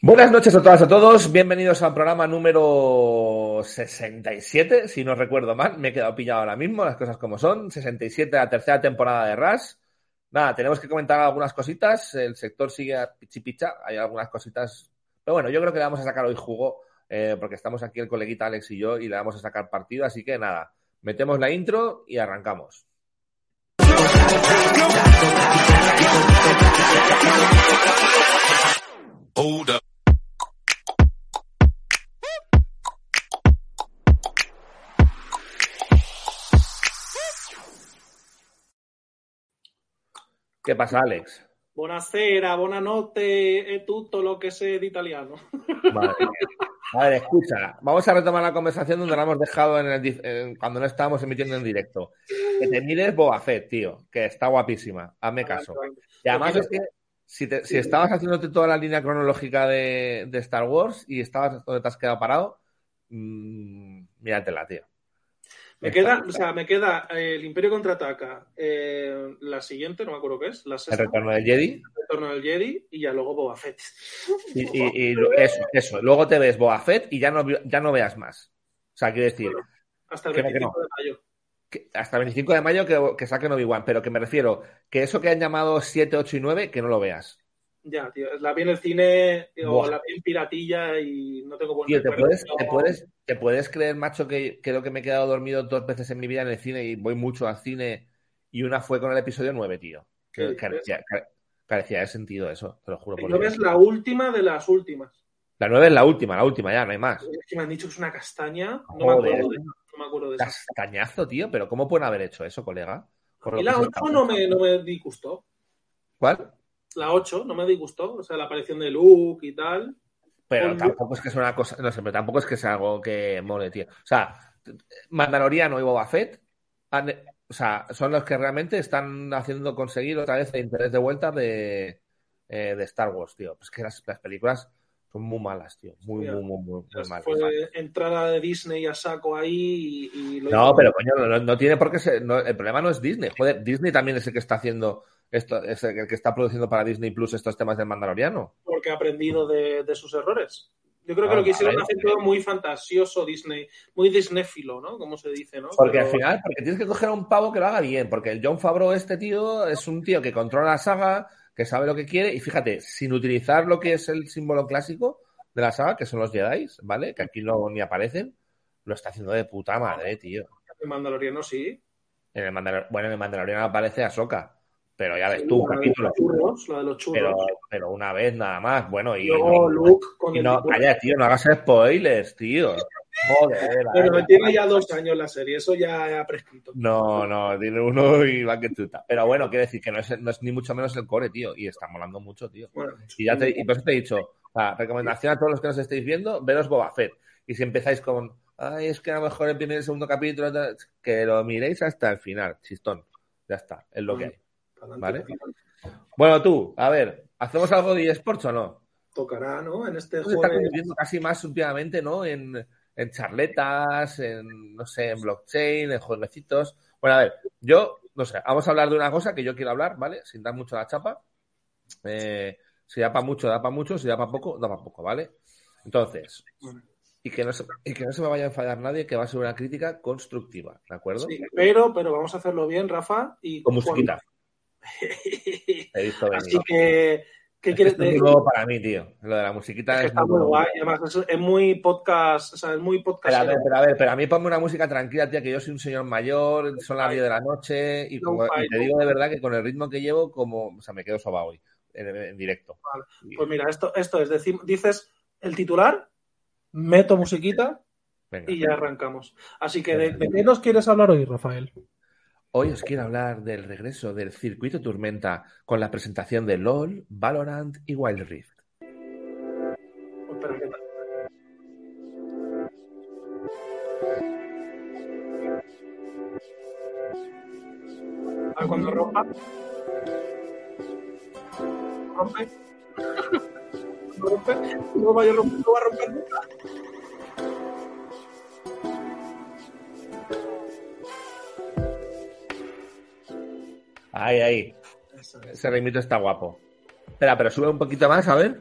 Buenas noches a todas y a todos, bienvenidos al programa número 67, si no recuerdo mal, me he quedado pillado ahora mismo, las cosas como son, 67 la tercera temporada de RAS. Nada, tenemos que comentar algunas cositas, el sector sigue a pichipicha, hay algunas cositas, pero bueno, yo creo que le vamos a sacar hoy jugo, eh, porque estamos aquí el coleguita Alex y yo y le vamos a sacar partido, así que nada, metemos la intro y arrancamos. ¿Qué pasa, Alex? Buonasera, buonanotte e tutto lo que sé de italiano. Vale. A ver, escucha, vamos a retomar la conversación donde la hemos dejado en el en- cuando no estábamos emitiendo en directo. Que te mires Boba Fett, tío, que está guapísima, hazme caso. Y además es que si, te- si estabas haciéndote toda la línea cronológica de, de Star Wars y estabas donde te has quedado parado, mmm, míratela, tío. Me queda, o sea, me queda eh, el Imperio contraataca, eh, la siguiente, no me acuerdo qué es, la El sexta, retorno del Jedi el retorno del Jedi y ya luego Boba Fett. y, y- y lo- eso, eso. Luego te ves Boba Fett y ya no, ya no veas más. O sea, quiero decir, Bueno, hasta el que no, que 25 no. de mayo. que hasta el 25 de mayo que, que saquen Obi-Wan, pero que me refiero que eso que han llamado 7, 8 y 9, que no lo veas. Ya, tío, la vi en el cine o Buah. la vi en piratilla y no tengo buen Tío, ¿te puedes, te, puedes, ¿te puedes creer, macho, que creo que me he quedado dormido dos veces en mi vida en el cine y voy mucho al cine y una fue con el episodio 9, tío? Que carecía, care- carecía de sentido eso, te lo juro por No ves la última de las últimas. La 9 es la última, la última ya, no hay más. Es que me han dicho que es una castaña. No me acuerdo de, no me acuerdo de esa. Castañazo, tío, pero ¿cómo pueden haber hecho eso, colega? Por Y la se 8 está- no me, no me disgustó. ¿Cuál? La 8 no me disgustó. O sea, la aparición de Luke y tal. Pero Con- tampoco es que sea una cosa, no sé, pero tampoco es que sea algo que mole, tío. O sea, Mandaloriano y Boba Fett, han- o sea, son los que realmente están haciendo conseguir otra vez el interés de vuelta de, eh, de Star Wars, tío. Pues que las, las películas son muy malas, tío. Muy, muy, muy, muy, muy malas. Fue entrada de Disney a saco ahí y, y lo No, hizo- pero coño, no, no tiene por qué ser. no, el problema no es Disney. Joder, Disney también es el que está haciendo esto, es el que está produciendo para Disney Plus estos temas del Mandaloriano. porque ha aprendido de, de sus errores. Yo creo que Ah, lo quisieron vale. hacer todo muy fantasioso Disney, muy disnéfilo, ¿no? Como se dice, ¿no? Porque Pero- al final, porque tienes que coger a un pavo que lo haga bien, porque el John Favreau, este tío, es un tío que controla la saga, que sabe lo que quiere, y fíjate, sin utilizar lo que es el símbolo clásico de la saga, que son los Jedi, ¿vale? Que aquí no ni aparecen, lo está haciendo de puta madre, tío. El Mandaloriano sí. En el Mandalor- bueno, en el Mandaloriano aparece Ahsoka, pero ya ves tú, un capítulo. churros, la de los churros. Pero, pero una vez nada más, bueno, y, luego y- Luke con y el no, calla, tío, no hagas spoilers, tío. Joder, Pero vale. tiene ya dos años la serie, eso ya ha prescrito. No, no, tiene uno y va que tuta. Pero bueno, quiero decir que no es, no es ni mucho menos el core, tío. Y está molando mucho, tío. Bueno, Y ya te, y por eso te he dicho, la recomendación a todos los que nos estéis viendo, veros Boba Fett. Y si empezáis con, ay, es que a lo mejor el primer y el segundo capítulo, tal", que lo miréis hasta el final, chistón. Ya está, es lo que hay. Vale. Bueno, tú, a ver, ¿hacemos algo de eSports o no? Tocará, ¿no? En este Se está jueves. convirtiendo casi más últimamente, ¿no? En, en charletas, en, no sé, en blockchain, en jueguecitos. Bueno, a ver, yo, no sé, vamos a hablar de una cosa que yo quiero hablar, ¿vale? Sin dar mucho la chapa. Eh, si da para mucho, da para mucho, si da para poco, da para poco, ¿vale? Entonces, y que, no se, y que no se me vaya a enfadar nadie, que va a ser una crítica constructiva, ¿de acuerdo? Sí, pero, pero vamos a hacerlo bien, Rafa. Y Con musiquita, he visto Así que, ¿qué Es que quieres es decir? nuevo para mí, tío. Lo de la musiquita Es que es está muy guay. Además, es, es muy podcast, o sea, es muy podcast. Pero a ver, pero a ver, pero a mí ponme una música tranquila, tía, que yo soy un señor mayor, son las 10 de la noche y, como- y te digo de verdad que con el ritmo que llevo, como, o sea, me quedo soba hoy, en, en directo. Y- Pues mira, esto, esto es decir, dices el titular, meto musiquita venga. y ya arrancamos. Así que, ¿de, de qué nos quieres hablar hoy, Rafael? Hoy os quiero hablar del regreso del circuito Tormenta con la presentación de LOL, Valorant y Wild Rift. Espera, ¿qué tal? A ver, cuando rompa. Rompe. Rompe. No vaya no va a romper nunca. Ahí, ahí. Eso es. Ese está guapo. Espera, pero sube un poquito más, a ver.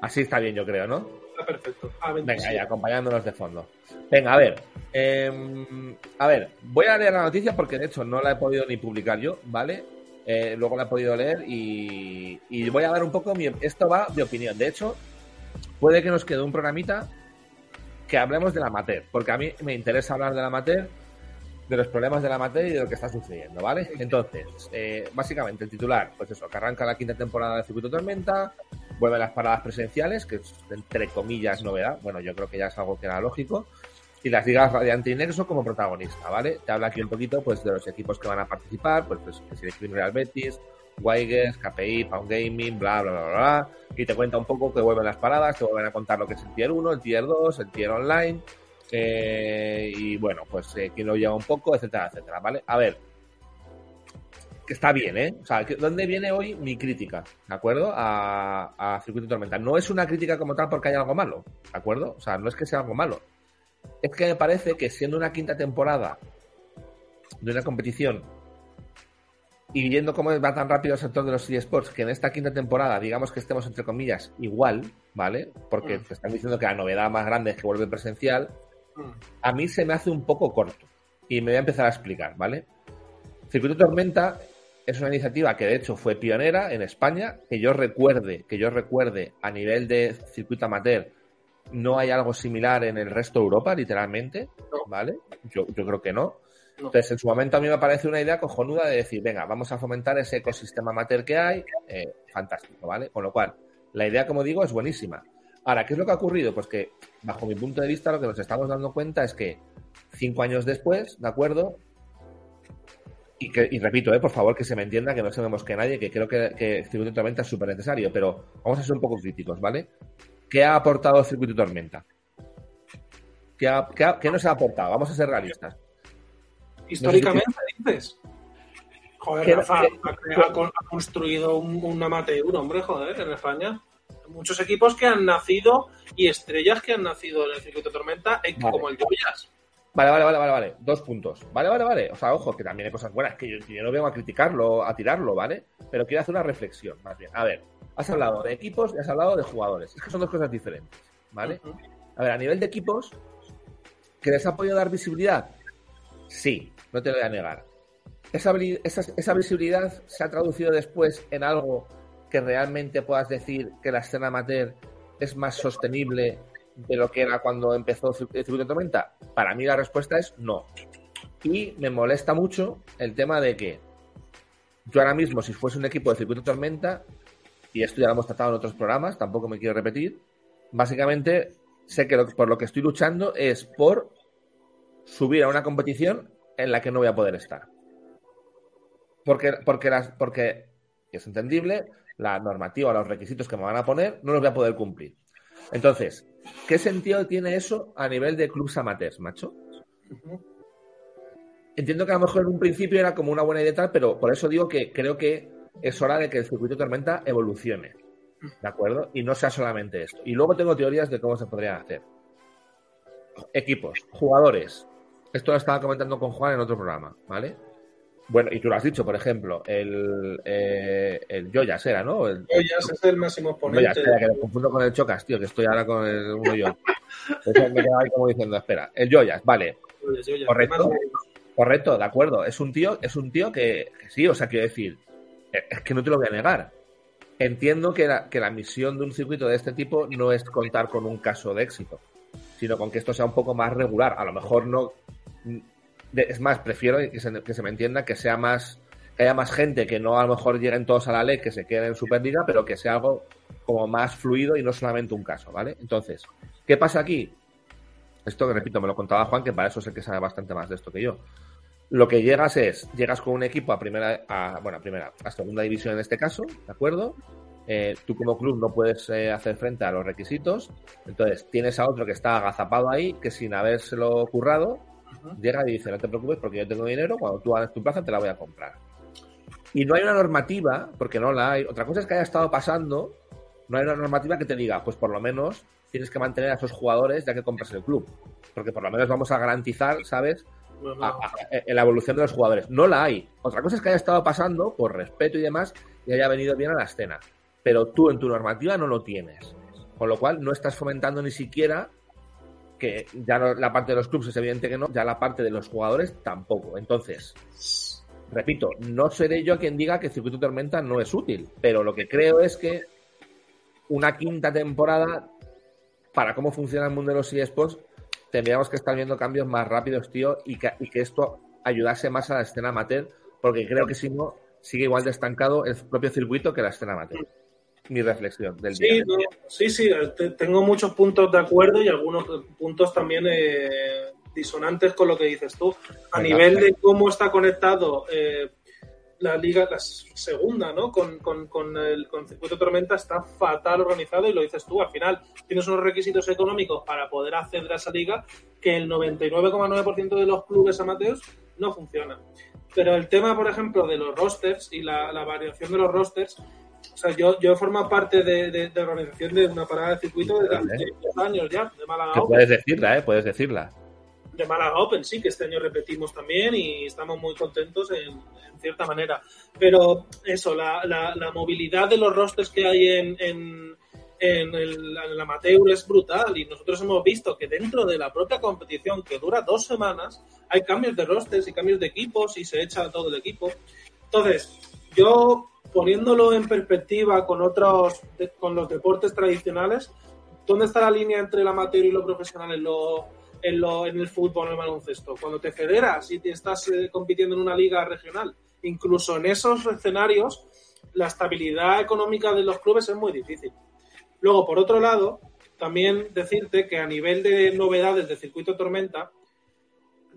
Así está bien, yo creo, ¿no? Está perfecto. Venga, ya, acompañándonos de fondo. Venga, a ver. Em, a ver, voy a leer la noticia porque de hecho no la he podido ni publicar yo, ¿vale? Eh, luego la he podido leer y, y, voy a dar un poco mi. Esto va de opinión. De hecho, puede que nos quede un programita que hablemos de la amateur, porque a mí me interesa hablar de la amateur de los problemas de la materia y de lo que está sucediendo, ¿vale? Entonces, eh, básicamente el titular, pues eso, que arranca la quinta temporada de Circuito Tormenta, vuelven las paradas presenciales, que es entre comillas novedad, bueno, yo creo que ya es algo que era lógico, y las ligas Radiante y Nexo como protagonista, ¿vale? Te habla aquí un poquito pues de los equipos que van a participar, pues, pues si el Real Betis, Wigers, KPI, Pound Gaming, bla, bla, bla, bla, y te cuenta un poco que vuelven las paradas, te vuelven a contar lo que es el Tier 1, el Tier 2, el Tier Online, eh, y bueno, pues eh, quien lo lleva un poco, etcétera, etcétera, ¿vale? A ver, que está bien, ¿eh? O sea, ¿dónde viene hoy mi crítica? ¿De acuerdo? A, a Circuito Tormenta. No es una crítica como tal porque haya algo malo, ¿de acuerdo? O sea, no es que sea algo malo. Es que me parece que siendo una quinta temporada de una competición y viendo cómo va tan rápido el sector de los eSports, que en esta quinta temporada, digamos que estemos entre comillas igual, ¿vale? Porque mm. te están diciendo que la novedad más grande es que vuelve presencial, a mí se me hace un poco corto. Y me voy a empezar a explicar, ¿vale? Circuito Tormenta es una iniciativa que de hecho fue pionera en España, que yo recuerde, que yo recuerde a nivel de circuito amateur, no hay algo similar en el resto de Europa, literalmente, ¿vale? Yo, creo que no. Entonces, en su momento a mí me parece una idea cojonuda de decir, venga, vamos a fomentar ese ecosistema amateur que hay, eh, fantástico, ¿vale? Con lo cual, la idea, como digo, es buenísima. Ahora, ¿qué es lo que ha ocurrido? Pues que, bajo mi punto de vista, lo que nos estamos dando cuenta es que cinco años después, ¿de acuerdo? Y, que, y repito, eh, por favor, que se me entienda, que no se me mosque nadie, que creo que, que el circuito de tormenta es súper necesario, pero vamos a ser un poco críticos, ¿vale? ¿Qué ha aportado el circuito de tormenta? ¿Qué, qué, nos ha aportado? Vamos a ser realistas. Históricamente, dices. Joder, Rafa, ha, construido un, un amateur, hombre, joder, en España muchos equipos que han nacido y estrellas que han nacido en el circuito de tormenta, como el Joyas. Vale, vale, vale, vale, vale. Dos puntos. Vale, vale, vale. O sea, ojo, que también hay cosas buenas, que yo, no vengo a criticarlo, a tirarlo, ¿vale? Pero quiero hacer una reflexión, más bien. A ver, has hablado de equipos y has hablado de jugadores. Es que son dos cosas diferentes, ¿vale? A ver, a nivel de equipos, ¿que les ha podido dar visibilidad? Sí, no te lo voy a negar. Esa, esa, esa visibilidad se ha traducido después en algo que realmente puedas decir que la escena amateur es más sostenible de lo que era cuando empezó el circuito de tormenta? Para mí la respuesta es no. Y me molesta mucho el tema de que yo ahora mismo, si fuese un equipo de circuito de tormenta, y esto ya lo hemos tratado en otros programas, tampoco me quiero repetir, básicamente sé que por lo que estoy luchando es por subir a una competición en la que no voy a poder estar. Porque, porque, las, porque es entendible, la normativa, los requisitos que me van a poner, no los voy a poder cumplir. Entonces, ¿qué sentido tiene eso a nivel de clubs amateurs, macho? Entiendo que a lo mejor en un principio era como una buena idea tal, pero por eso digo que creo que es hora de que el circuito de tormenta evolucione. ¿De acuerdo? Y no sea solamente esto. Y luego tengo teorías de cómo se podría hacer. Equipos, jugadores. Esto lo estaba comentando con Juan en otro programa, ¿vale? Bueno, y tú lo has dicho, por ejemplo, el, eh, el Joyas era, ¿no? El, Joyas es el máximo exponente. Joyas, espera, que lo confundo con el Chocas, tío, que estoy ahora con el uno yo. Entonces me quedaba ahí como diciendo, espera, el Joyas, vale. Correcto. Correcto, de acuerdo. Es un tío, es un tío que, sí, o sea, quiero decir, eh, es que no te lo voy a negar. Entiendo que la, que la misión de un circuito de este tipo no es contar con un caso de éxito, sino con que esto sea un poco más regular. A lo mejor no es más, prefiero que se, me entienda que sea más, que haya más gente, que no a lo mejor lleguen todos a la ley, que se queden en Superliga, pero que sea algo como más fluido y no solamente un caso, ¿vale? Entonces, ¿qué pasa aquí? Esto que repito, me lo contaba Juan, que para eso sé que sabe bastante más de esto que yo. Lo que llegas es, llegas con un equipo a primera, a, bueno, a primera, a segunda división en este caso, ¿de acuerdo? Eh, tú como club no puedes eh, hacer frente a los requisitos, entonces tienes a otro que está agazapado ahí, que sin habérselo currado, llega y dice, no te preocupes porque yo tengo dinero, cuando tú hagas tu plaza te la voy a comprar. Y no hay una normativa, porque no la hay. Otra cosa es que haya estado pasando, no hay una normativa que te diga, pues por lo menos tienes que mantener a esos jugadores ya que compras el club. Porque por lo menos vamos a garantizar, ¿sabes? la evolución de los jugadores. No la hay. Otra cosa es que haya estado pasando, por respeto y demás, y haya venido bien a la escena. Pero tú en tu normativa no lo tienes. Con lo cual no estás fomentando ni siquiera que ya la parte de los clubes es evidente que no, ya la parte de los jugadores tampoco. Entonces, repito, no seré yo quien diga que Circuito Tormenta no es útil, pero lo que creo es que una quinta temporada, para cómo funciona el mundo de los eSports, tendríamos que estar viendo cambios más rápidos, tío, y que, y que esto ayudase más a la escena amateur, porque creo que si no, sigue igual de estancado el propio circuito que la escena amateur mi reflexión del sí, día. sí, sí, tengo muchos puntos de acuerdo y algunos puntos también eh, disonantes con lo que dices tú. A nivel de cómo está conectado eh, la liga, la segunda, ¿no? Con, con, el con Circuito Tormenta está fatal organizado y lo dices tú. Al final tienes unos requisitos económicos para poder acceder a esa liga que el 99,9% de los clubes amateurs no funcionan. Pero el tema, por ejemplo, de los rosters y la, la variación de los rosters o sea, yo, yo he formado parte de, de, de, organización de una parada de circuito desde hace 10 años ya, de Málaga Open. Puedes decirla, ¿eh? Puedes decirla. De Málaga Open, sí, que este año repetimos también y estamos muy contentos en, en cierta manera. Pero eso, la, la, la, movilidad de los rosters que hay en, en, en el, el, amateur es brutal y nosotros hemos visto que dentro de la propia competición, que dura dos semanas, hay cambios de rosters y cambios de equipos y se echa todo el equipo. Entonces, yo poniéndolo en perspectiva con otros, con los deportes tradicionales, ¿dónde está la línea entre el amateur y lo profesional en, lo, en, lo, en el fútbol, en el baloncesto? Cuando te federas y te estás eh, compitiendo en una liga regional, incluso en esos escenarios, la estabilidad económica de los clubes es muy difícil. Luego, por otro lado, también decirte que a nivel de novedades de circuito tormenta,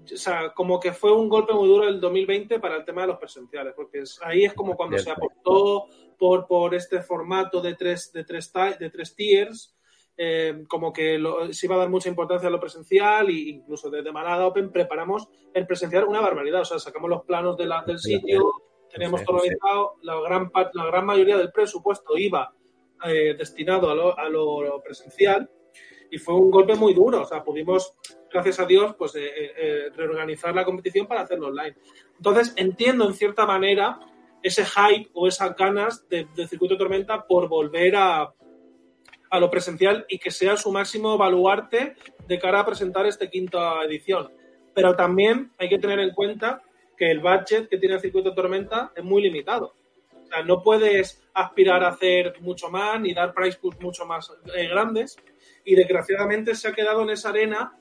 o sea, como que fue un golpe muy duro el 2020 para el tema de los presenciales, porque ahí es como cuando se aportó por, por este formato de tres, de tres, de tres tiers, eh, como que lo, se iba a dar mucha importancia a lo presencial e incluso desde Manada Open preparamos el presencial una barbaridad, o sea, sacamos los planos de la, del sitio, teníamos todo organizado, la gran, la gran mayoría del presupuesto iba eh, destinado a lo, a lo presencial y fue un golpe muy duro. O sea, pudimos, gracias a Dios, pues eh, eh, reorganizar la competición para hacerlo online. Entonces, entiendo en cierta manera ese hype o esas ganas de, de circuito tormenta por volver a, a lo presencial y que sea su máximo baluarte de cara a presentar esta quinta edición. Pero también hay que tener en cuenta que el budget que tiene el circuito tormenta es muy limitado. O sea, no puedes aspirar a hacer mucho más ni dar price mucho más eh, grandes y desgraciadamente se ha quedado en esa arena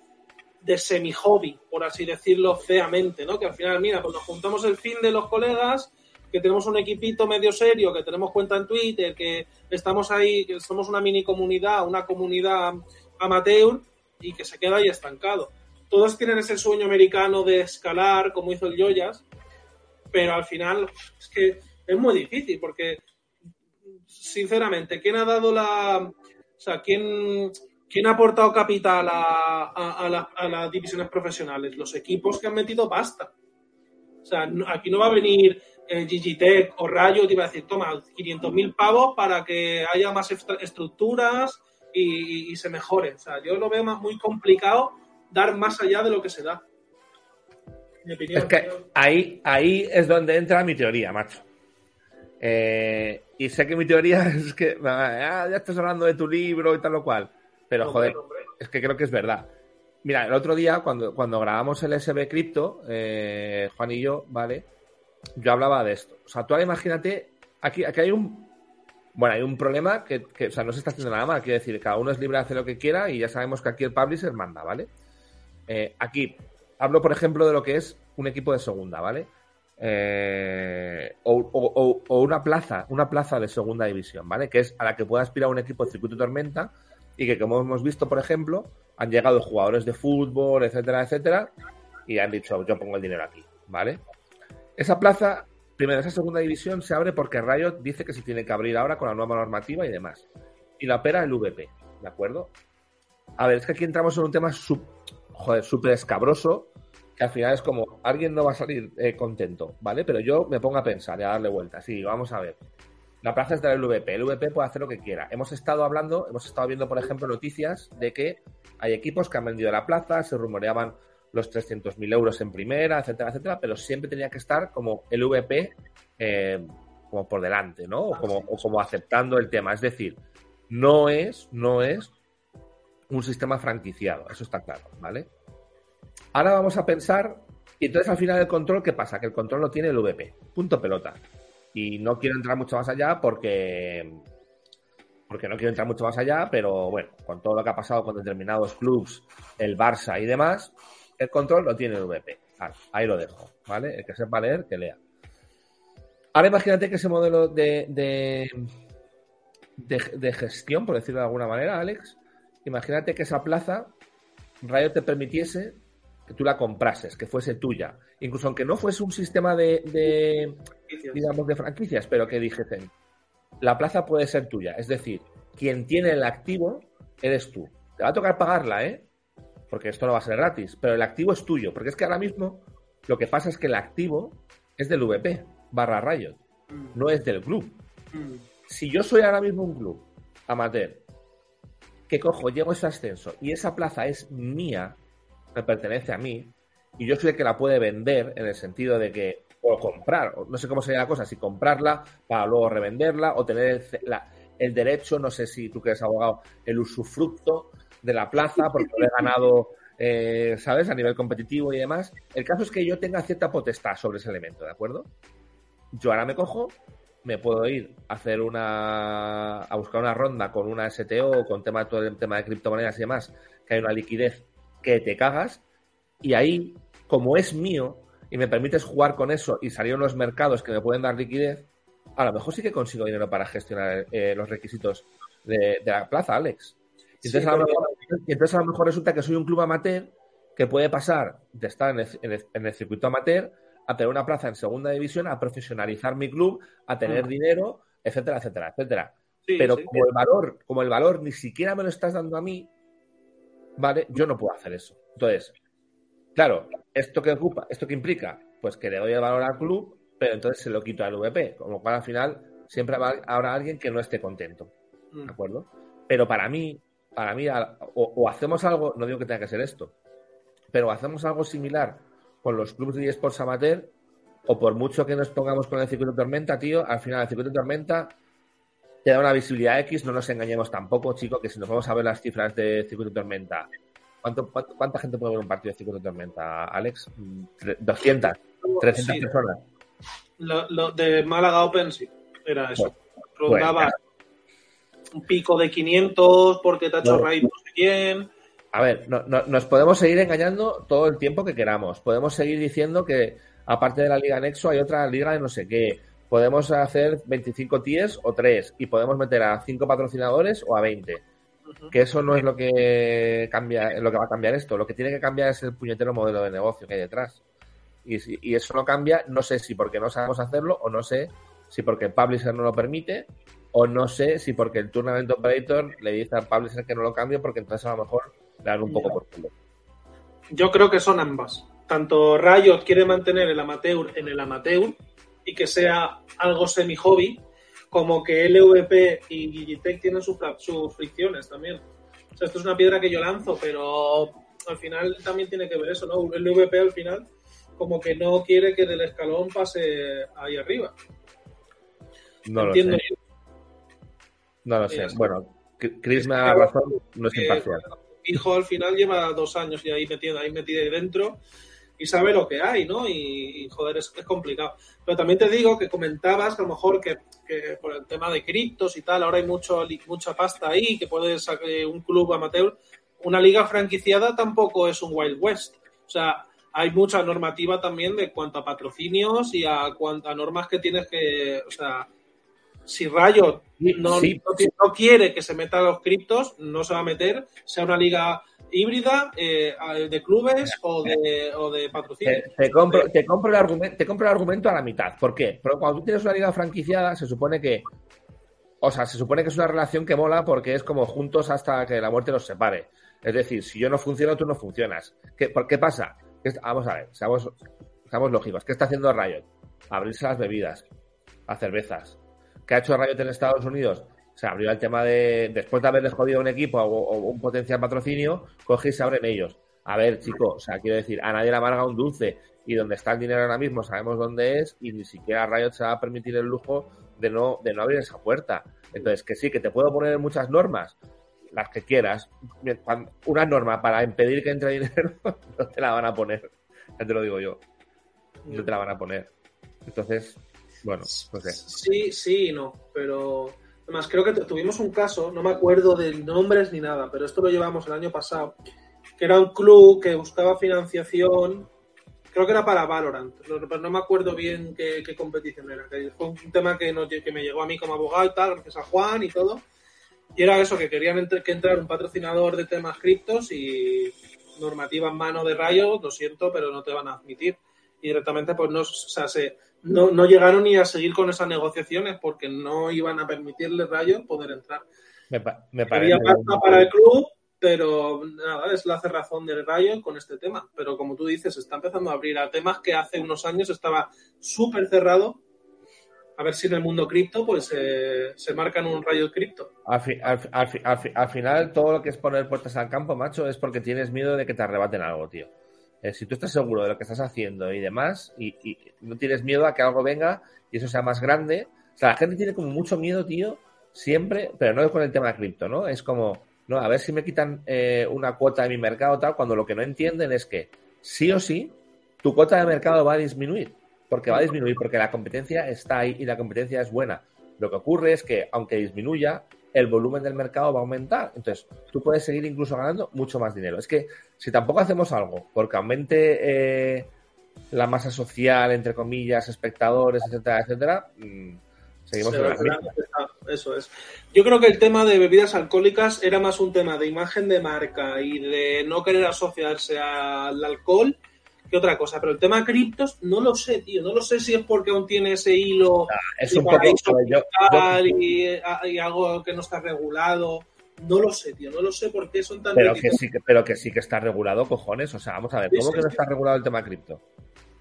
de semi-hobby, por así decirlo feamente, ¿no? Que al final, mira, pues nos juntamos el fin de los colegas, que tenemos un equipito medio serio, que tenemos cuenta en Twitter, que estamos ahí, que somos una mini comunidad, una comunidad amateur y que se queda ahí estancado. Todos tienen ese sueño americano de escalar, como hizo el Joyas, pero al final es que es muy difícil porque, sinceramente, ¿quién ha dado la... O sea, ¿quién, ¿Quién ha aportado capital a, a, a, la, a, las divisiones profesionales? Los equipos que han metido pasta. O sea, no, aquí no va a venir eh, Gigitech o Rayo y va a decir, toma, 500.000 pavos para que haya más estructuras y, y, se mejore. O sea, yo lo veo más, muy complicado dar más allá de lo que se da. Mi opinión. Es que ahí, ahí es donde entra mi teoría, macho. Eh, y sé que mi teoría es que ah, ya estás hablando de tu libro y tal o cual. Pero joder, es que creo que es verdad. Mira, el otro día, cuando, cuando grabamos el SB Crypto, eh, Juan y yo, ¿vale? Yo hablaba de esto. O sea, tú ahora imagínate, aquí, aquí hay un. Bueno, hay un problema que, que, o sea, no se está haciendo nada mal. Quiero decir, cada uno es libre de hacer lo que quiera y ya sabemos que aquí el publisher manda, ¿vale? Eh, aquí, hablo, por ejemplo, de lo que es un equipo de segunda, ¿vale? Eh, o, o, o, una plaza, una plaza de segunda división, ¿vale? Que es a la que pueda aspirar un equipo de circuito tormenta y que como hemos visto, por ejemplo, han llegado jugadores de fútbol, etcétera, etcétera, y han dicho, yo pongo el dinero aquí, ¿vale? Esa plaza, primero, esa segunda división se abre porque Riot dice que se tiene que abrir ahora con la nueva normativa y demás. Y la opera el VP, ¿de acuerdo? A ver, es que aquí entramos en un tema súper escabroso, que al final es como, alguien no va a salir eh, contento, ¿vale? Pero yo me pongo a pensar y a darle vueltas. Sí, vamos a ver. La plaza es del LVP. El LVP puede hacer lo que quiera. Hemos estado hablando, hemos estado viendo, por ejemplo, noticias de que hay equipos que han vendido la plaza, se rumoreaban los 300.000 euros en primera, etcétera, etcétera, pero siempre tenía que estar como el VP eh, como por delante, ¿no? O como, o como aceptando el tema. Es decir, no es, no es un sistema franquiciado, eso está claro, ¿vale? Ahora vamos a pensar, y entonces al final del control, ¿qué pasa? Que el control lo tiene el VP, punto pelota. Y no quiero entrar mucho más allá porque porque no quiero entrar mucho más allá, pero bueno, con todo lo que ha pasado con determinados clubs, el Barça y demás, el control lo tiene el VP. ahí lo dejo, ¿vale? El que sepa leer, que lea. Ahora imagínate que ese modelo de, de, de, gestión, por decirlo de alguna manera, Alex, imagínate que esa plaza, Rayo te permitiese que tú la comprases, que fuese tuya. Incluso aunque no fuese un sistema de, de digamos, de franquicias, pero que dijesen, la plaza puede ser tuya. Es decir, quien tiene el activo eres tú. Te va a tocar pagarla, ¿eh? Porque esto no va a ser gratis, pero el activo es tuyo. Porque es que ahora mismo lo que pasa es que el activo es del VP barra Riot, mm. no es del club. Mm. Si yo soy ahora mismo un club amateur que cojo, llego a ese ascenso y esa plaza es mía, me pertenece a mí, y yo soy el que la puede vender en el sentido de que o comprar, no sé cómo sería la cosa, si comprarla para luego revenderla o tener el, derecho, no sé si tú que eres abogado, el usufructo de la plaza porque lo he ganado, eh, ¿sabes?, a nivel competitivo y demás. El caso es que yo tenga cierta potestad sobre ese elemento, ¿de acuerdo? Yo ahora me cojo, me puedo ir a hacer una, a buscar una ronda con una STO, con tema, todo el tema de criptomonedas y demás, que hay una liquidez que te cagas, y ahí, como es mío, y me permites jugar con eso y salir a unos mercados que me pueden dar liquidez, a lo mejor sí que consigo dinero para gestionar eh, los requisitos de, la plaza, Alex. Y entonces, a lo mejor, resulta que soy un club amateur que puede pasar de estar en el, circuito amateur a tener una plaza en segunda división, a profesionalizar mi club, a tener mm. dinero, etcétera, etcétera, etcétera. Pero como el valor, como el valor ni siquiera me lo estás dando a mí, ¿vale? Yo no puedo hacer eso. Entonces, Claro, ¿esto qué ocupa? ¿Esto qué implica? Pues que le doy el valor al club, pero entonces se lo quito al VP, con lo cual al final siempre habrá alguien que no esté contento. ¿De mm. acuerdo? Pero para mí, para mí, o, hacemos algo, no digo que tenga que ser esto, pero hacemos algo similar con los clubes de esports amateur, o por mucho que nos pongamos con el circuito de tormenta, tío, al final el circuito de tormenta te da una visibilidad X, no nos engañemos tampoco, chicos, que si nos vamos a ver las cifras de circuito de tormenta ¿Cuánto, cuánta gente puede ver un partido de Circuito de Tormenta, Alex? 200, 300 personas. Lo, de Málaga Open sí, era eso. Un pico de 500 porque te ha hecho no, raid no sé quién. A ver, no, nos podemos seguir engañando todo el tiempo que queramos. Podemos seguir diciendo que aparte de la Liga Nexo hay otra liga de no sé qué. Podemos hacer 25 tíes o 3 y podemos meter a 5 patrocinadores o a 20 que eso no es lo que cambia, lo que va a cambiar esto. Lo que tiene que cambiar es el puñetero modelo de negocio que hay detrás. Y, si, y eso no cambia, no sé si porque no sabemos hacerlo o no sé si porque el publisher no lo permite o no sé si porque el Tournament Operator le dice al publisher que no lo cambie porque entonces a lo mejor le dan un poco por culo. Yo creo que son ambas. Tanto Riot quiere mantener el amateur en el amateur y que sea algo semi-hobby, como que LVP y Gigitech tienen sus, fricciones también. O sea, esto es una piedra que yo lanzo, pero al final también tiene que ver eso, ¿no? LVP al final como que no quiere que del escalón pase ahí arriba. No lo sé. No lo sé. Bueno, Chris me da razón, no es imparcial. hijo al final lleva dos años y ahí metido, ahí metido dentro y sabe lo que hay, ¿no? Y, joder, es, es, complicado. Pero también te digo que comentabas que a lo mejor que, por el tema de criptos y tal, ahora hay mucho, mucha pasta ahí, que puedes eh, un club amateur. Una liga franquiciada tampoco es un Wild West. O sea, hay mucha normativa también de cuanto a patrocinios y a cuanto a normas que tienes que, o sea, si Rayo no, no, quiere que se metan los criptos, no se va a meter, sea una liga híbrida eh, de clubes o de, o de patrocinio. Te, compro, te, compro el argumento, te compro el argumento a la mitad. ¿Por qué? Porque cuando tú tienes una liga franquiciada, se supone que. O sea, se supone que es una relación que mola porque es como juntos hasta que la muerte los separe. Es decir, si yo no funciono, tú no funcionas. ¿Qué, ¿por qué pasa? Vamos a ver, seamos, seamos lógicos. ¿Qué está haciendo Riot? Abrirse las bebidas, a cervezas. ¿Qué ha hecho Riot en Estados Unidos? Se abrió el tema de, después de haberles jodido un equipo o, un potencial patrocinio, coge y se abren ellos. A ver, chicos, o sea, quiero decir, a nadie le amarga un dulce. y donde está el dinero ahora mismo sabemos dónde es y ni siquiera Riot se va a permitir el lujo de no, de no abrir esa puerta. Entonces, que sí, que te puedo poner muchas normas, las que quieras. Una norma para impedir que entre dinero, no te la van a poner. Ya te lo digo yo. No te la van a poner. Entonces, bueno, no sé. Sí, sí, no, pero además creo que tuvimos un caso, no me acuerdo de nombres ni nada, pero esto lo llevamos el año pasado, que era un club que buscaba financiación, creo que era para Valorant, pero no me acuerdo bien qué, competición era, fue un tema que, que me llegó a mí como abogado y tal, gracias a Juan y todo, y era eso, que querían que entrar un patrocinador de temas criptos y normativa en mano de Rayo, lo siento, pero no te van a admitir. Y directamente, pues no, o sea, se, no, no llegaron ni a seguir con esas negociaciones porque no iban a permitirle Rayo poder entrar. Me, me parece. para el club, pero nada, es la cerrazón del Rayo con este tema. Pero como tú dices, está empezando a abrir a temas que hace unos años estaba súper cerrado a ver si en el mundo cripto pues eh, se marcan un rayo cripto. Al, final todo lo que es poner puertas al campo, macho, es porque tienes miedo de que te arrebaten algo, tío. Eh, si tú estás seguro de lo que estás haciendo y demás, y, no tienes miedo a que algo venga y eso sea más grande, o sea, la gente tiene como mucho miedo, tío, siempre, pero no es con el tema de cripto, ¿no? Es como, no, a ver si me quitan eh, una cuota de mi mercado tal, cuando lo que no entienden es que sí o sí tu cuota de mercado va a disminuir porque va a disminuir, porque la competencia está ahí y la competencia es buena. Lo que ocurre es que, aunque disminuya, el volumen del mercado va a aumentar. Entonces, tú puedes seguir incluso ganando mucho más dinero. Es que si tampoco hacemos algo porque aumente eh, la masa social, entre comillas, espectadores, etcétera, etcétera, mm, seguimos en la Eso es. Yo creo que el tema de bebidas alcohólicas era más un tema de imagen de marca y de no querer asociarse al alcohol que otra cosa. Pero el tema criptos no lo sé, tío. No lo sé si es porque aún tiene ese hilo ah, es un poco, Y, algo que no está regulado. No lo sé, tío. No lo sé por qué son tan. Pero que, sí, pero que sí que está regulado, cojones. O sea, vamos a ver. ¿Cómo que no está regulado el tema cripto?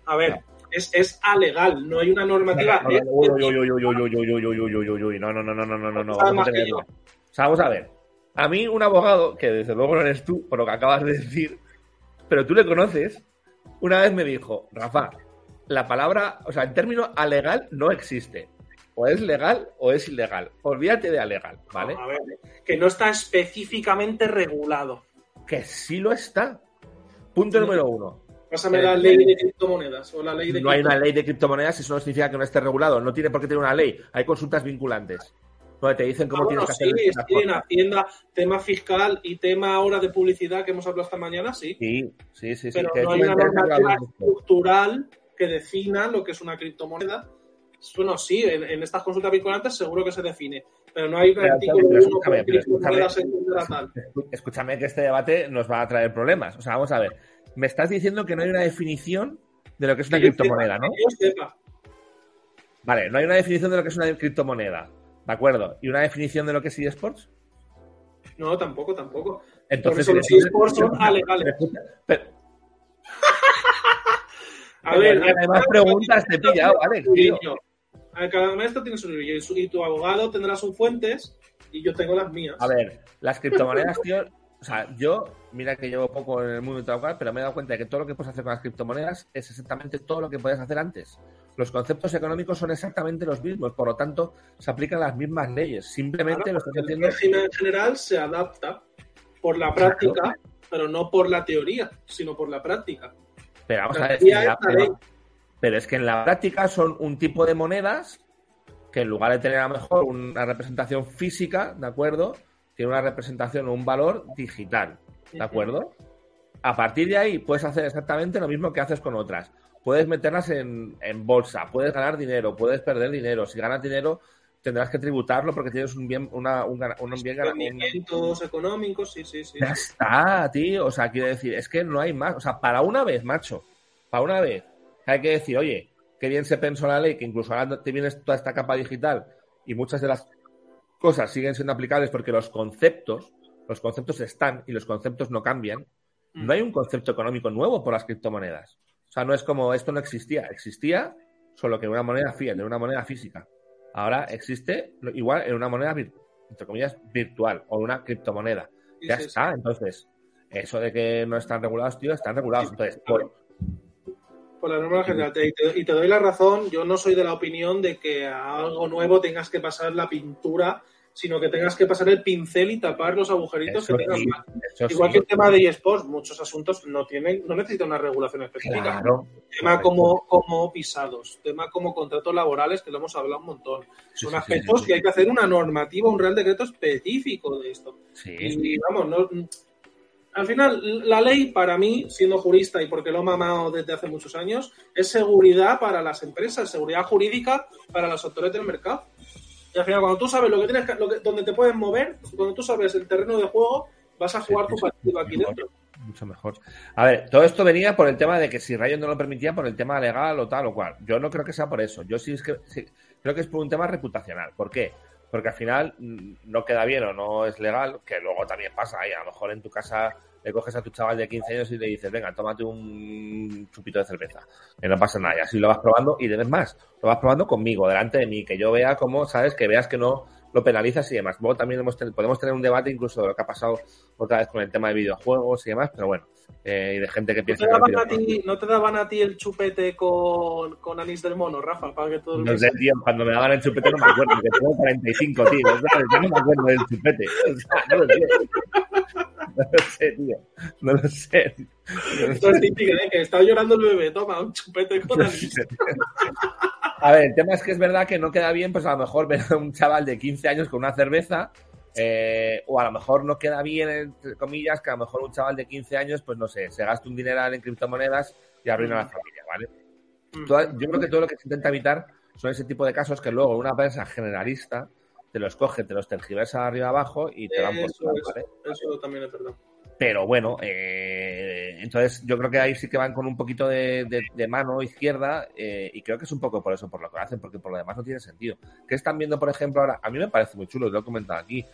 A ver. Es, es alegal, no hay una normativa. No, no, no, no, no, no, no, no. Vamos a, o sea, vamos a ver. A mí, un abogado, que desde luego no eres tú, por lo que acabas de decir, pero tú le conoces, una vez me dijo, Rafa, la palabra, o sea, el término alegal no existe. O es legal o es ilegal. Olvídate de alegal, ¿vale? a ver, que no está específicamente regulado. Que sí lo está. Punto número uno. Pásame la ley de criptomonedas o la ley de No hay una ley de criptomonedas, eso no significa que no esté regulado. No tiene por qué tener una ley. Hay consultas vinculantes te dicen cómo ah, tienes que hacer. Sí, en Hacienda, tema fiscal y tema ahora de publicidad que hemos hablado esta mañana, sí. Sí, sí, sí. Pero no hay una normativa estructural que defina lo que es una criptomoneda. Bueno, sí, en, estas consultas vinculantes seguro que se define, pero no hay artículo escúchame, escúchame, que este debate nos va a traer problemas. O sea, vamos a ver. Me estás diciendo que no hay una definición de lo que es una criptomoneda, ¿no? Vale, no hay una definición de lo que es una criptomoneda. ¿De acuerdo? ¿Y una definición de lo que es eSports? No, tampoco, tampoco. Entonces, los eSports son alegales. A ver, además preguntas te he pillado, Alex. Cada maestro tiene su libro y tu abogado tendrá sus fuentes y yo tengo las mías. A ver, las criptomonedas, tío, o sea, yo, mira que llevo poco en el mundo tal pero me he dado cuenta de que todo lo que puedes hacer con las criptomonedas es exactamente todo lo que puedes hacer antes. Los conceptos económicos son exactamente los mismos, por lo tanto, se aplican las mismas leyes. Simplemente lo haciendo. El régimen en general se adapta por la práctica, pero no por la teoría, sino por la práctica. Pero vamos a decir, pero es que en la práctica son un tipo de monedas que en lugar de tener a lo mejor una representación física, ¿de acuerdo? tiene una representación o un valor digital, ¿de acuerdo? A partir de ahí puedes hacer exactamente lo mismo que haces con otras. Puedes meterlas en, bolsa, puedes ganar dinero, puedes perder dinero. Si ganas dinero, tendrás que tributarlo porque tienes un bien, una, un, un bien Rendimientos económicos, sí, sí, sí. Ya está, tío. O sea, quiero decir, es que no hay más. O sea, para una vez, macho, para una vez, hay que decir, oye, qué bien se pensó la ley, que incluso ahora te vienes toda esta capa digital y muchas de las cosas siguen siendo aplicables porque los conceptos, los conceptos están y los conceptos no cambian. Mm. No hay un concepto económico nuevo por las criptomonedas. O sea, no es como esto no existía. Existía solo que en una moneda fiat, en una moneda física. Ahora existe igual en una moneda, entre comillas, virtual o una criptomoneda. ya está. Entonces, eso de que no están regulados, tío, están regulados. Entonces, Por la norma general. Te, y te doy la razón, yo no soy de la opinión de que a algo nuevo tengas que pasar la pintura sino que tengas que pasar el pincel y tapar los agujeritos que tengas Igual que el tema de eSports, muchos asuntos no tienen, no necesitan una regulación específica. tema como, como pisados, tema como contratos laborales, que lo hemos hablado un montón. Son aspectos que hay que hacer una normativa, un real decreto específico de esto. Y, vamos, no, al final, la ley para mí, siendo jurista y porque lo he mamado desde hace muchos años, es seguridad para las empresas, seguridad jurídica para los actores del mercado. Y al final, cuando tú sabes lo que tienes lo que, donde te puedes mover, cuando tú sabes el terreno de juego, vas a jugar tu partido aquí dentro. Mucho mejor. A ver, todo esto venía por el tema de que si Rayo no lo permitía, por el tema legal o tal o cual. Yo no creo que sea por eso. Yo sí, es que, creo que es por un tema reputacional. ¿Por qué? Porque al final mm, no queda bien o no es legal, que luego también pasa. ahí a lo mejor en tu casa le coges a tu chaval de 15 años y le dices, venga, tómate un chupito de cerveza, que no pasa nada, y así lo vas probando y debes más, lo vas probando conmigo, delante de mí, que yo vea cómo, sabes, que veas que no lo penalizas y demás. Luego también hemos podemos tener un debate incluso de lo que ha pasado otra vez con el tema de videojuegos y demás, pero bueno, eh, y de gente que piensa... ¿No te, daban a ti, ¿No te daban a ti el chupete con, con anís del mono, Rafa? Para que todo no sé, tío, cuando me daban el chupete no me acuerdo, que tengo 45, tío, ¿sabes? Yo no me acuerdo del chupete, no lo sé. No lo sé, tío, no lo sé. Esto es típico, ¿eh? Que está llorando el bebé, toma un chupete con anís. A ver, el tema es que es verdad que no queda bien, pues a lo mejor ver a un chaval de 15 años con una cerveza, eh, o a lo mejor no queda bien, entre comillas, que a lo mejor un chaval de 15 años, pues no sé, se gasta un dineral en criptomonedas y arruina a la familia, ¿vale? yo creo que todo lo que se intenta evitar son ese tipo de casos que luego una prensa generalista te los coge, te los tergiversa arriba abajo y te dan por ¿vale? Eso también es verdad. Pero bueno, eh, entonces yo creo que ahí sí que van con un poquito de, mano izquierda eh, y creo que es un poco por eso, por lo que hacen, porque por lo demás no tiene sentido. ¿Qué están viendo, por ejemplo, ahora? A mí me parece muy chulo, lo he comentado aquí.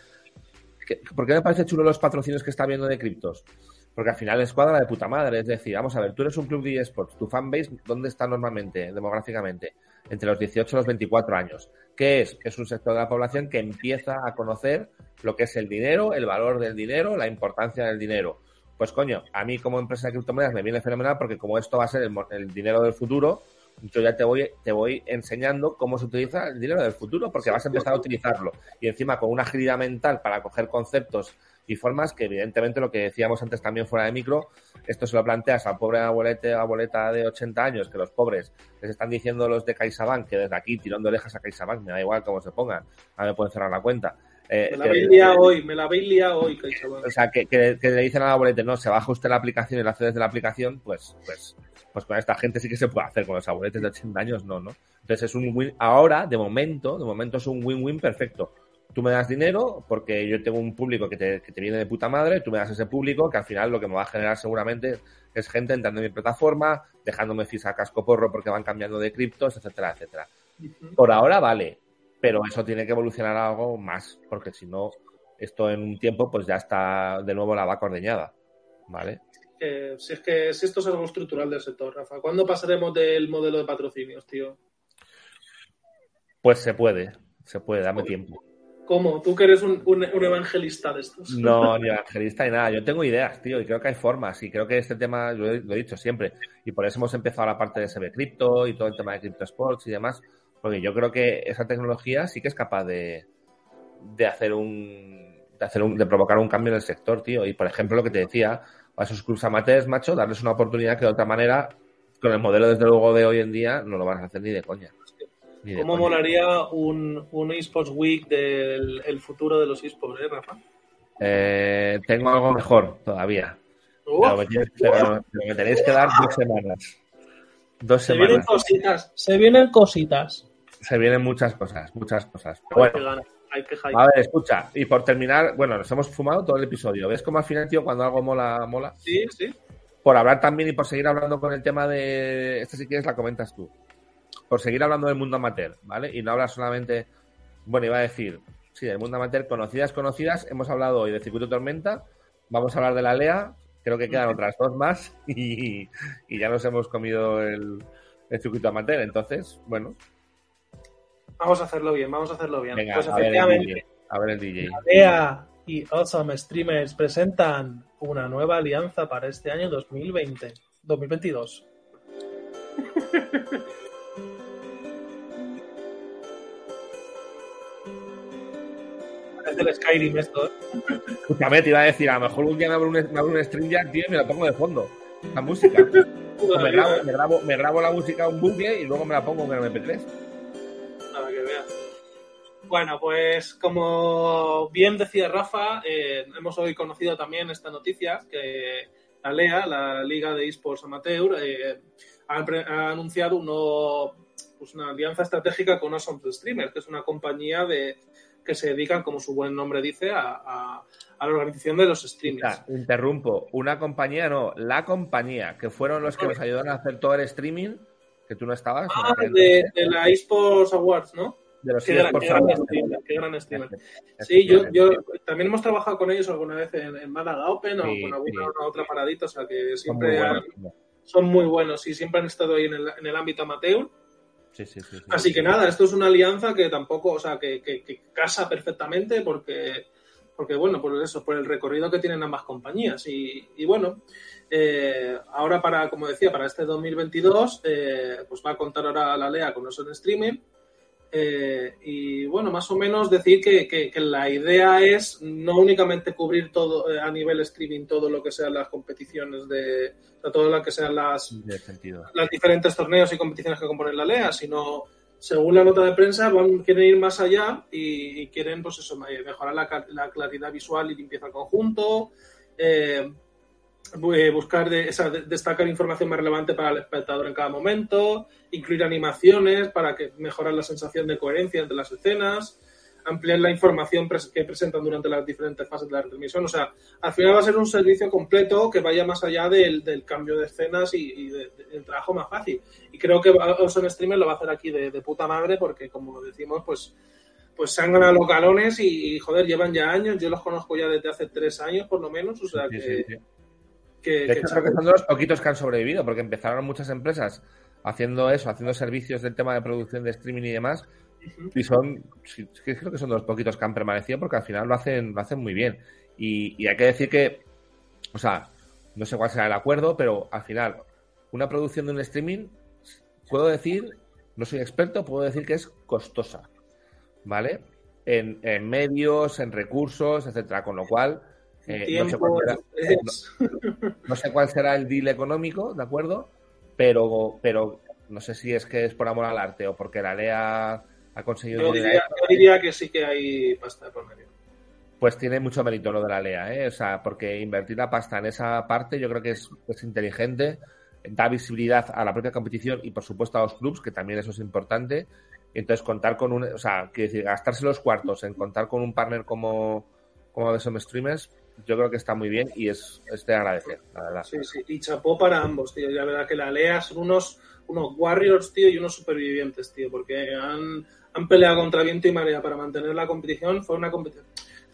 ¿Por qué me parece chulo los patrocinios que está viendo de criptos? Porque al final es cuadra de puta madre. Es decir, vamos a ver, tú eres un club de esports, tu fanbase, ¿dónde está normalmente, demográficamente? Entre los 18 y los 24 años. ¿Qué es? Es un sector de la población que empieza a conocer lo que es el dinero, el valor del dinero, la importancia del dinero. Pues coño, a mí como empresa de criptomonedas me viene fenomenal porque como esto va a ser el, dinero del futuro, yo ya te voy, te voy enseñando cómo se utiliza el dinero del futuro, porque vas a empezar a utilizarlo. Y encima con una agilidad mental para coger conceptos y formas que evidentemente lo que decíamos antes también fuera de micro, esto se lo planteas al pobre abuelete abueleta de 80 años, que los pobres les están diciendo los de CaixaBank, que desde aquí tirando orejas a CaixaBank, me da igual cómo se pongan, a me pueden cerrar la cuenta. Eh, me la habéis liado hoy, me la habéis liado hoy, CaixaBank. O sea, que, que, le dicen al abuelete, no, se baja usted la aplicación y la hace desde la aplicación, pues, pues, pues con esta gente sí que se puede hacer, con los abueletes de 80 años no, ¿no? Entonces es un win, ahora, de momento, de momento es un win-win perfecto tú me das dinero porque yo tengo un público que te, que te, viene de puta madre, tú me das ese público que al final lo que me va a generar seguramente es gente entrando en mi plataforma, dejándome fisa casco porro porque van cambiando de criptos, etcétera, etcétera. Por ahora vale, pero eso tiene que evolucionar a algo más, porque si no, esto en un tiempo pues ya está de nuevo la vaca ordeñada, ¿vale? si es que si esto es algo estructural del sector, Rafa, ¿cuándo pasaremos del modelo de patrocinios, tío? Pues se puede, se puede, dame tiempo. ¿Cómo? ¿Tú que eres un, evangelista de estos? No, ni evangelista ni nada. Yo tengo ideas, tío, y creo que hay formas. Y creo que este tema, lo he, dicho siempre, y por eso hemos empezado la parte de SB Crypto y todo el tema de Crypto Sports y demás, porque yo creo que esa tecnología sí que es capaz de, de hacer un. De, hacer un, de provocar un cambio en el sector, tío. Y por ejemplo, lo que te decía, a esos clubs amateurs, macho, darles una oportunidad que de otra manera, con el modelo desde luego de hoy en día, no lo van a hacer ni de coña. ¿Cómo molaría un, un eSports Week del el futuro de los eSports, eh, Rafa? Eh, tengo algo mejor todavía. pero, me tenéis que dar dos semanas. Dos se semanas. vienen cositas. Se vienen cositas. Se vienen muchas cosas, muchas cosas. bueno, a ver, escucha, y por terminar, bueno, nos hemos fumado todo el episodio. ¿Ves cómo al final, tío, cuando algo mola, mola? Sí, sí. Por hablar también y por seguir hablando con el tema de. Esta si quieres la comentas tú por seguir hablando del mundo amateur, ¿vale? Y no hablar solamente, bueno, iba a decir, sí, del mundo amateur, conocidas, conocidas, hemos hablado hoy de Circuito Tormenta, vamos a hablar de la LEA, creo que quedan otras dos más y, ya nos hemos comido el, circuito amateur, entonces, bueno. Vamos a hacerlo bien, vamos a hacerlo bien. Venga, pues a, ver el DJ, a ver el DJ. La LEA y Awesome Streamers presentan una nueva alianza para este año 2020, 2022. Es del Skyrim esto, ¿eh? Escúchame, te iba a decir, a lo mejor un día me abro un, me abro un stream ya, tío, y me la pongo de fondo. La música. Me, grabo, me, grabo, me grabo la música un bucle y luego me la pongo en el MP3. Para que veas. Bueno, pues como bien decía Rafa, eh, hemos hoy conocido también esta noticia que la LEA, la Liga de Esports Amateur, eh, ha, ha, anunciado uno, pues una alianza estratégica con Awesome Streamers, que es una compañía de, que se dedican, como su buen nombre dice, a, a, a la organización de los streamers. Ya, interrumpo, una compañía, no, la compañía, que fueron los que nos ayudaron a hacer todo el streaming, que tú no estabas. Ah, de, de, la Esports Awards, ¿no? De los qué, gran, qué, gran streamer, qué gran streamer. Sí, yo, yo también hemos trabajado con ellos alguna vez en, en Málaga Open o con alguna sí. otra paradita, o sea que siempre son muy, buenos, han, son muy buenos y siempre han estado ahí en el, en el ámbito amateur. Sí, sí, sí, Así que nada, esto es una alianza que tampoco, o sea, que, que, que casa perfectamente porque, porque, bueno, por eso, por el recorrido que tienen ambas compañías. Y, y bueno, eh, ahora para, como decía, para este 2022, eh, pues va a contar ahora la LEA con eso en streaming. Eh, y bueno, más o menos decir que, que, que, la idea es no únicamente cubrir todo eh, a nivel streaming todo lo que sean las competiciones de o sea, todo lo que sean las, las diferentes torneos y competiciones que componen la LEA, sino según la nota de prensa van, quieren ir más allá y, y quieren pues eso mejorar la, la, claridad visual y limpieza al conjunto. Eh, buscar de, esa, destacar información más relevante para el espectador en cada momento, incluir animaciones para que mejorar la sensación de coherencia entre las escenas, ampliar la información que presentan durante las diferentes fases de la retransmisión. O sea, al final va a ser un servicio completo que vaya más allá del, del cambio de escenas y, y de, de, del trabajo más fácil. Y creo que Ocean Streamer lo va a hacer aquí de, de puta madre porque, como decimos, pues pues se han ganado los galones y, y, joder, llevan ya años. Yo los conozco ya desde hace tres años, por lo menos. O sea, sí, que, sí, sí. Que, de hecho, que creo que son de los poquitos que han sobrevivido, porque empezaron muchas empresas haciendo eso, haciendo servicios del tema de producción de streaming y demás, uh -huh. y son, creo que son de los poquitos que han permanecido, porque al final lo hacen, lo hacen muy bien. Y, y hay que decir que, o sea, no sé cuál será el acuerdo, pero al final, una producción de un streaming, puedo decir, no soy experto, puedo decir que es costosa, ¿vale? En, en medios, en recursos, etcétera, con lo cual eh, no, sé será, no, no, sé cuál será, el deal económico, ¿de acuerdo? Pero, pero no sé si es que es por amor al arte o porque la LEA ha conseguido. Yo diría, yo diría que sí que hay pasta por medio. Pues tiene mucho mérito lo de la LEA, ¿eh? O sea, porque invertir la pasta en esa parte yo creo que es, es inteligente, da visibilidad a la propia competición y por supuesto a los clubs, que también eso es importante. Entonces, contar con un. O sea, quiero decir, gastarse los cuartos en contar con un partner como, como de Some Streamers, yo creo que está muy bien y es, es, de agradecer, la verdad. Sí, sí, y chapó para ambos, tío. La verdad que la LEA son unos, unos Warriors, tío, y unos supervivientes, tío, porque han, han peleado contra viento y marea para mantener la competición. Fue una competición.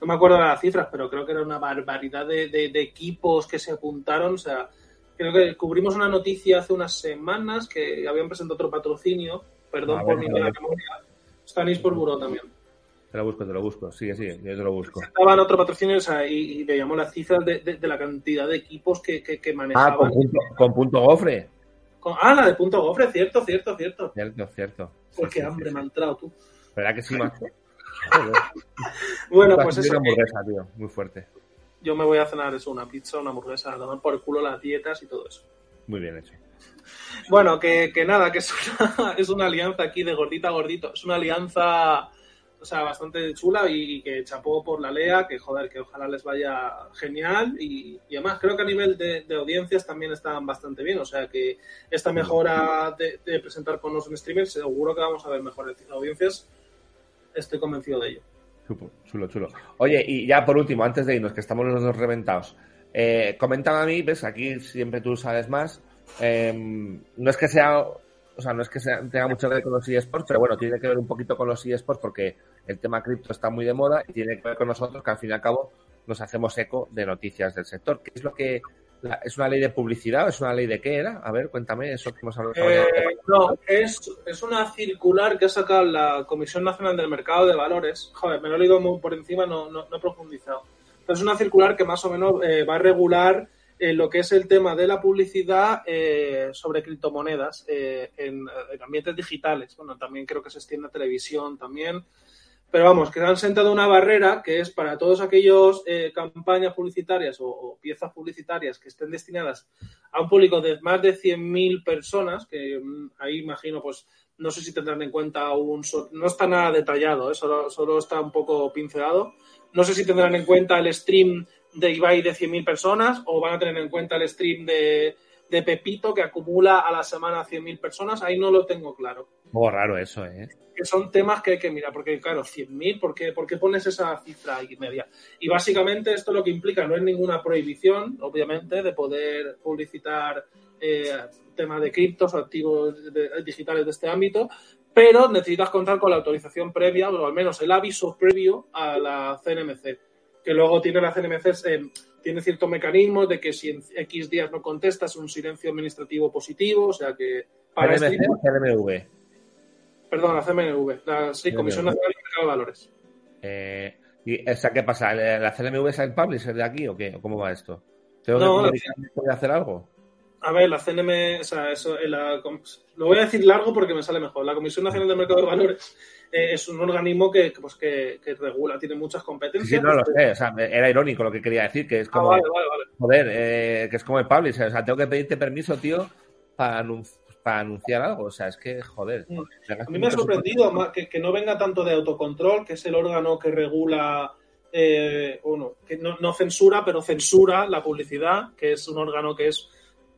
No me acuerdo de las cifras, pero creo que era una barbaridad de, de, de equipos que se apuntaron. O sea, creo que cubrimos una noticia hace unas semanas que habían presentado otro patrocinio. Perdón ah, por mi mala memoria. Stanis por Buró también. Te lo busco, te lo busco. Sigue, sigue, yo te lo busco. Estaban otro patrocinio o sea, y, y, veíamos las cifras de, de, de, la cantidad de equipos que, que, que manejaban. Ah, con punto, con punto gofre. Con, ah, la de punto gofre, cierto, cierto, cierto. Cierto, cierto. Porque sí, hambre sí, me ha entrado tú. ¿Verdad que sí, macho? bueno, pues eso. Una hamburguesa, tío, muy fuerte. Yo me voy a cenar eso, una pizza, una hamburguesa, a tomar por el culo las dietas y todo eso. Muy bien hecho. Bueno, que, que nada, que es una, es una alianza aquí de gordita a gordito. Es una alianza o sea, bastante chula y, y, que chapó por la LEA, que joder, que ojalá les vaya genial y, y además creo que a nivel de, de, audiencias también están bastante bien, o sea que esta mejora de, de presentar con los streamers seguro que vamos a ver mejores audiencias, estoy convencido de ello. Chulo, chulo. Oye, y ya por último, antes de irnos, que estamos los dos reventados, eh, comentaba a mí, ves, aquí siempre tú sabes más, eh, no es que sea o sea, no es que sea, tenga mucho que ver con los eSports, pero bueno, tiene que ver un poquito con los eSports porque el tema cripto está muy de moda y tiene que ver con nosotros que al fin y al cabo nos hacemos eco de noticias del sector. ¿Qué es lo que es una ley de publicidad o es una ley de qué era? A ver, cuéntame eso que hemos hablado. Eh, no, es, es una circular que ha sacado la Comisión Nacional del Mercado de Valores. Joder, me lo he leído por encima, no, no, no he profundizado. Pero es una circular que más o menos eh, va a regular lo que es el tema de la publicidad eh, sobre criptomonedas eh, en, en, ambientes digitales. Bueno, también creo que se extiende a televisión también. Pero vamos, que han sentado una barrera que es para todos aquellos eh, campañas publicitarias o, o, piezas publicitarias que estén destinadas a un público de más de 100.000 personas, que mm, ahí imagino, pues no sé si tendrán en cuenta un... No está nada detallado, ¿eh? solo, solo está un poco pincelado. No sé si tendrán en cuenta el stream de Ibai de 100.000 personas o van a tener en cuenta el stream de, de Pepito que acumula a la semana 100.000 personas. Ahí no lo tengo claro. Oh, raro eso, ¿eh? Que son temas que hay que mirar, porque claro, 100.000, ¿por qué, ¿por qué pones esa cifra y media? Y básicamente esto lo que implica no es ninguna prohibición, obviamente, de poder publicitar eh, temas de criptos o activos de, digitales de este ámbito, pero necesitas contar con la autorización previa, o al menos el aviso previo a la CNMC, que luego tiene la CNMC, eh, tiene ciertos mecanismos de que si en X días no contestas, un silencio administrativo positivo, o sea que... Para CNMC este... o CNMV? Perdón, la CNMV, la sí, Comisión Nacional de Mercado de Valores. Eh, ¿Y esa qué pasa? ¿La CNMV es el publisher de aquí o qué? ¿Cómo va esto? ¿Tengo no, que la... hacer algo? A ver, la CNM, o sea, eso, la, lo voy a decir largo porque me sale mejor. La Comisión Nacional de Mercado de Valores eh, es un organismo que, pues, que, que, regula, tiene muchas competencias. Sí, no lo sé, o sea, era irónico lo que quería decir, que es como, ah, vale, vale, vale. joder, eh, que es como el publisher, o sea, tengo que pedirte permiso, tío, para, anun para anunciar algo, o sea, es que, joder. Mm. A mí me ha sorprendido que, que, no venga tanto de autocontrol, que es el órgano que regula, eh, bueno, que no, no censura, pero censura la publicidad, que es un órgano que es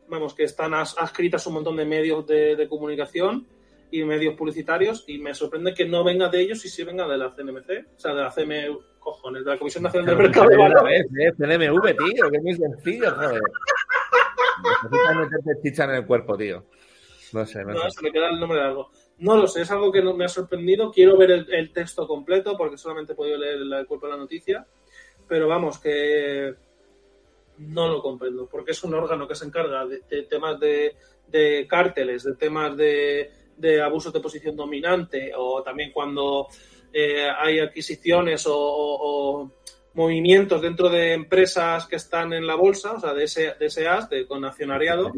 vamos, que están adscritas un montón de medios de, de, comunicación y medios publicitarios y me sorprende que no venga de ellos y sí venga de la CNMC, o sea, de la CM, cojones, de la Comisión Nacional del Mercado de Valores. CNMV, tío, que es muy sencillo, joder. Necesitas meterte chicha en el cuerpo, tío. No sé, no, no sé. se me queda el nombre de algo. No lo sé, es algo que no me ha sorprendido. Quiero ver el, el texto completo porque solamente he podido leer el, el cuerpo de la noticia. Pero vamos, que no lo comprendo, porque es un órgano que se encarga de, de temas de, de, cárteles, de temas de, de, abusos de posición dominante, o también cuando eh, hay adquisiciones o, o, o, movimientos dentro de empresas que están en la bolsa, o sea, de ese, de ese as, de, con accionariado.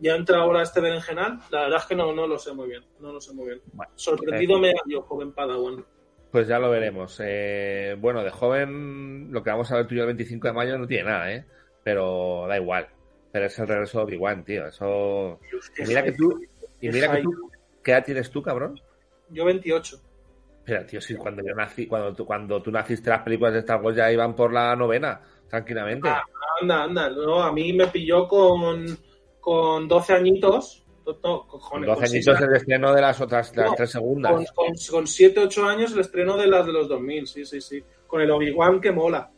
Ya entra ahora este berenjenal, la verdad es que no, no lo sé muy bien, no lo sé muy bien. Bueno, Sorprendido eh, me yo, joven Padawan. Pues ya lo veremos. Eh, bueno, de joven, lo que vamos a ver tú y yo el 25 de mayo no tiene nada, ¿eh? Pero da igual. Pero es el regreso de Obi-Wan, tío. Eso. Dios, mira que tú. Y mira que tú. ¿Qué edad tienes tú, cabrón? Yo 28. Pero, tío, si cuando yo nací, cuando tú, cuando tú naciste, las películas de Star Wars ya iban por la novena, tranquilamente. Ah, anda, anda. No, a mí me pilló con, con 12 añitos no, cojones, 12 añitos el estreno de las otras, las no, tres segundas. Con, con, con 7, 8 años el estreno de las de los 2000, sí, sí, sí. Con el Obi-Wan que mola.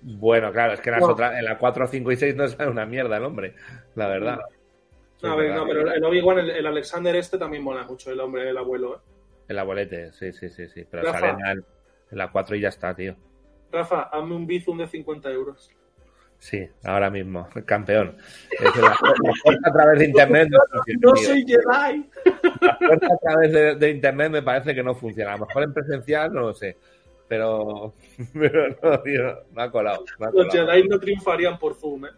Bueno, claro, es que las no. otras, en la 4, 5 y 6 no es una mierda el hombre, la verdad. No, a ver, no, pero el Obi-Wan, el, el, Alexander este también mola mucho, el hombre, el abuelo, ¿eh? El abuelete, sí, sí, sí, sí. Pero Rafa, sale en la, en la 4 y ya está, tío. Rafa, hazme un bizum de 50 euros. Sí, ahora mismo, campeón. Es la, la a través de internet no, no soy Jedi. La a través de, de, internet me parece que no funciona. A lo mejor en presencial no lo sé. Pero, pero no, tío, me ha colado. Me ha colado. Los Jedi no triunfarían por Zoom, ¿eh?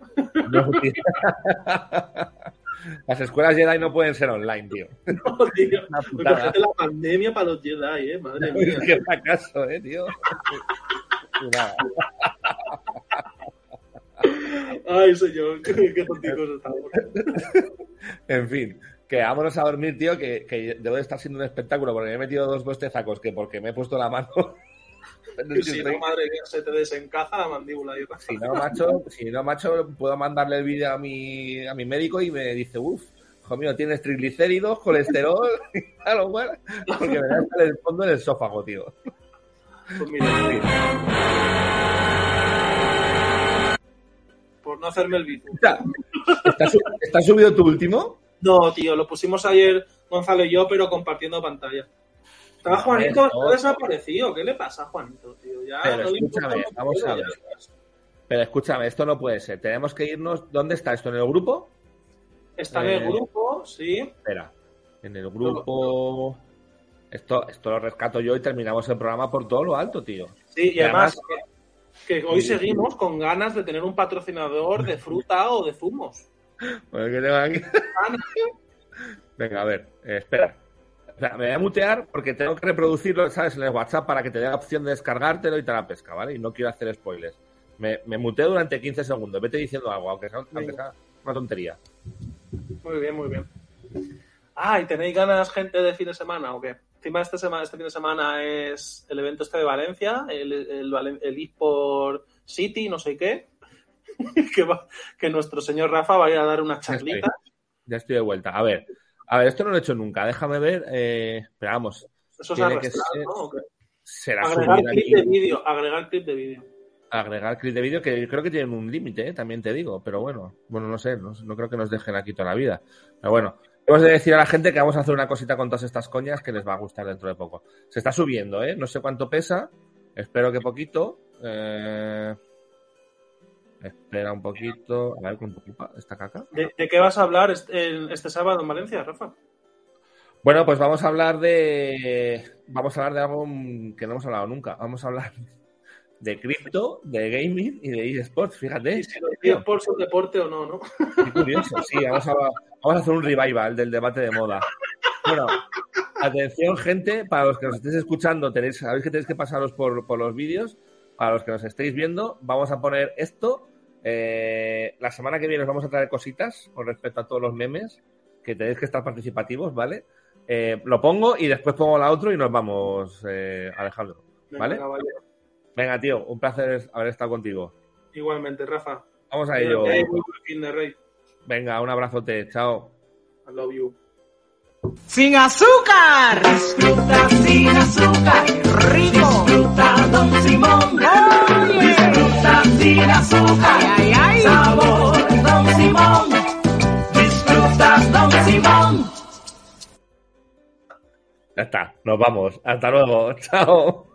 No, Las escuelas Jedi no pueden ser online, tío. No, tío. Imagínate la pandemia para los Jedi, ¿eh? Madre mía. Qué fracaso, ¿eh, tío? Nada. Ay, señor, qué, qué tonticos estamos. en fin, que vámonos a dormir, tío, que, que debe de estar siendo un espectáculo porque me he metido dos bostezacos que porque me he puesto la mano. Si no, madre mía, se te desencaja la mandíbula. Yo si no, macho, si no, macho, puedo mandarle el vídeo a mi, a mi médico y me dice, uff, hijo mío, tienes triglicéridos, colesterol, y tal, bueno, porque me da el fondo en el esófago, tío. Pues mira, mira. por no hacerme el vídeo. ¿Está, ¿Está, subido tu último? No, tío, lo pusimos ayer Gonzalo y yo, pero compartiendo pantalla. Estaba Juanito, está desaparecido. ¿Qué le pasa a Juanito, tío? Ya pero no escúchame, vamos a ver. Pero escúchame, esto no puede ser. Tenemos que irnos. ¿Dónde está esto? ¿En el grupo? Está eh... en el grupo, sí. Espera. En el grupo. Esto, esto lo rescato yo y terminamos el programa por todo lo alto, tío. Sí, y, y además, además que hoy seguimos con ganas de tener un patrocinador de fruta o de zumos. Venga, a ver, eh, espera. Me voy a mutear porque tengo que reproducirlo, ¿sabes? En el WhatsApp para que te dé la opción de descargártelo y te la pesca, ¿vale? Y no quiero hacer spoilers. Me, me muteo durante 15 segundos. Vete diciendo algo, aunque sea, aunque sea una tontería. Muy bien, muy bien. Ah, ¿y tenéis ganas, gente, de fin de semana o qué? Encima este, semana, este fin de semana es el evento este de Valencia, el, el, el eSport City, no sé qué, que, que nuestro señor Rafa vaya a dar una charlita. Ya estoy, de vuelta. A ver, a ver, esto no lo he hecho nunca. Déjame ver. Eh, pero vamos. Eso ser, ¿no? Será agregar clip de vídeo. Agregar clip de vídeo. Agregar clip de vídeo que creo que tienen un límite, ¿eh? también te digo. Pero bueno, bueno, no sé. No, no creo que nos dejen aquí toda la vida. Pero bueno, Hemos de decir a la gente que vamos a hacer una cosita con todas estas coñas que les va a gustar dentro de poco. Se está subiendo, ¿eh? No sé cuánto pesa. Espero que poquito. Eh... Espera un poquito. A ver cuánto ocupa esta caca. ¿De, qué vas a hablar este, este, sábado en Valencia, Rafa? Bueno, pues vamos a hablar de. Vamos a hablar de algo que no hemos hablado nunca. Vamos a hablar de cripto, de gaming y de eSports, fíjate. si los eSports son deporte o no, ¿no? Qué curioso, sí, vamos a, Vamos a hacer un revival del debate de moda. Bueno, atención, gente, para los que nos estéis escuchando, tenéis, sabéis que tenéis que pasaros por, los vídeos. Para los que nos estéis viendo, vamos a poner esto. Eh, la semana que viene os vamos a traer cositas con respecto a todos los memes, que tenéis que estar participativos, ¿vale? Eh, lo pongo y después pongo la otro y nos vamos, eh, Alejandro. ¿Vale? Venga, tío, un placer haber estado contigo. Igualmente, Rafa. Vamos a ello. Venga, un abrazote, chao. I love you. Sin azúcar. Disfruta sin azúcar. Rico. Disfruta Don Simón. Disfruta sin azúcar. Ay, ay, Sabor Don Simón. Disfruta Don Simón. Ya está, nos vamos. Hasta luego. Chao.